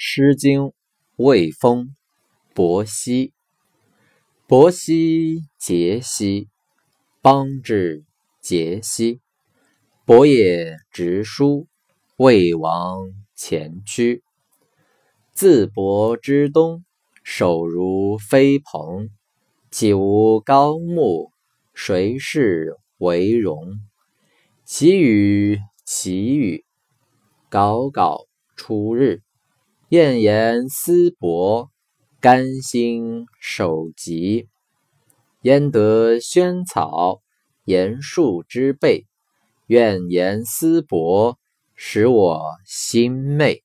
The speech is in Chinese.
诗经·卫风·伯兮。伯兮，节兮，邦至节兮。伯也直书，魏王前驱。自伯之东，首如飞蓬。岂无高木，谁是为荣？其语，其语，杲杲出日。晏言思伯，甘心守疾。焉得萱草，言树之辈。愿言思伯，使我心媚。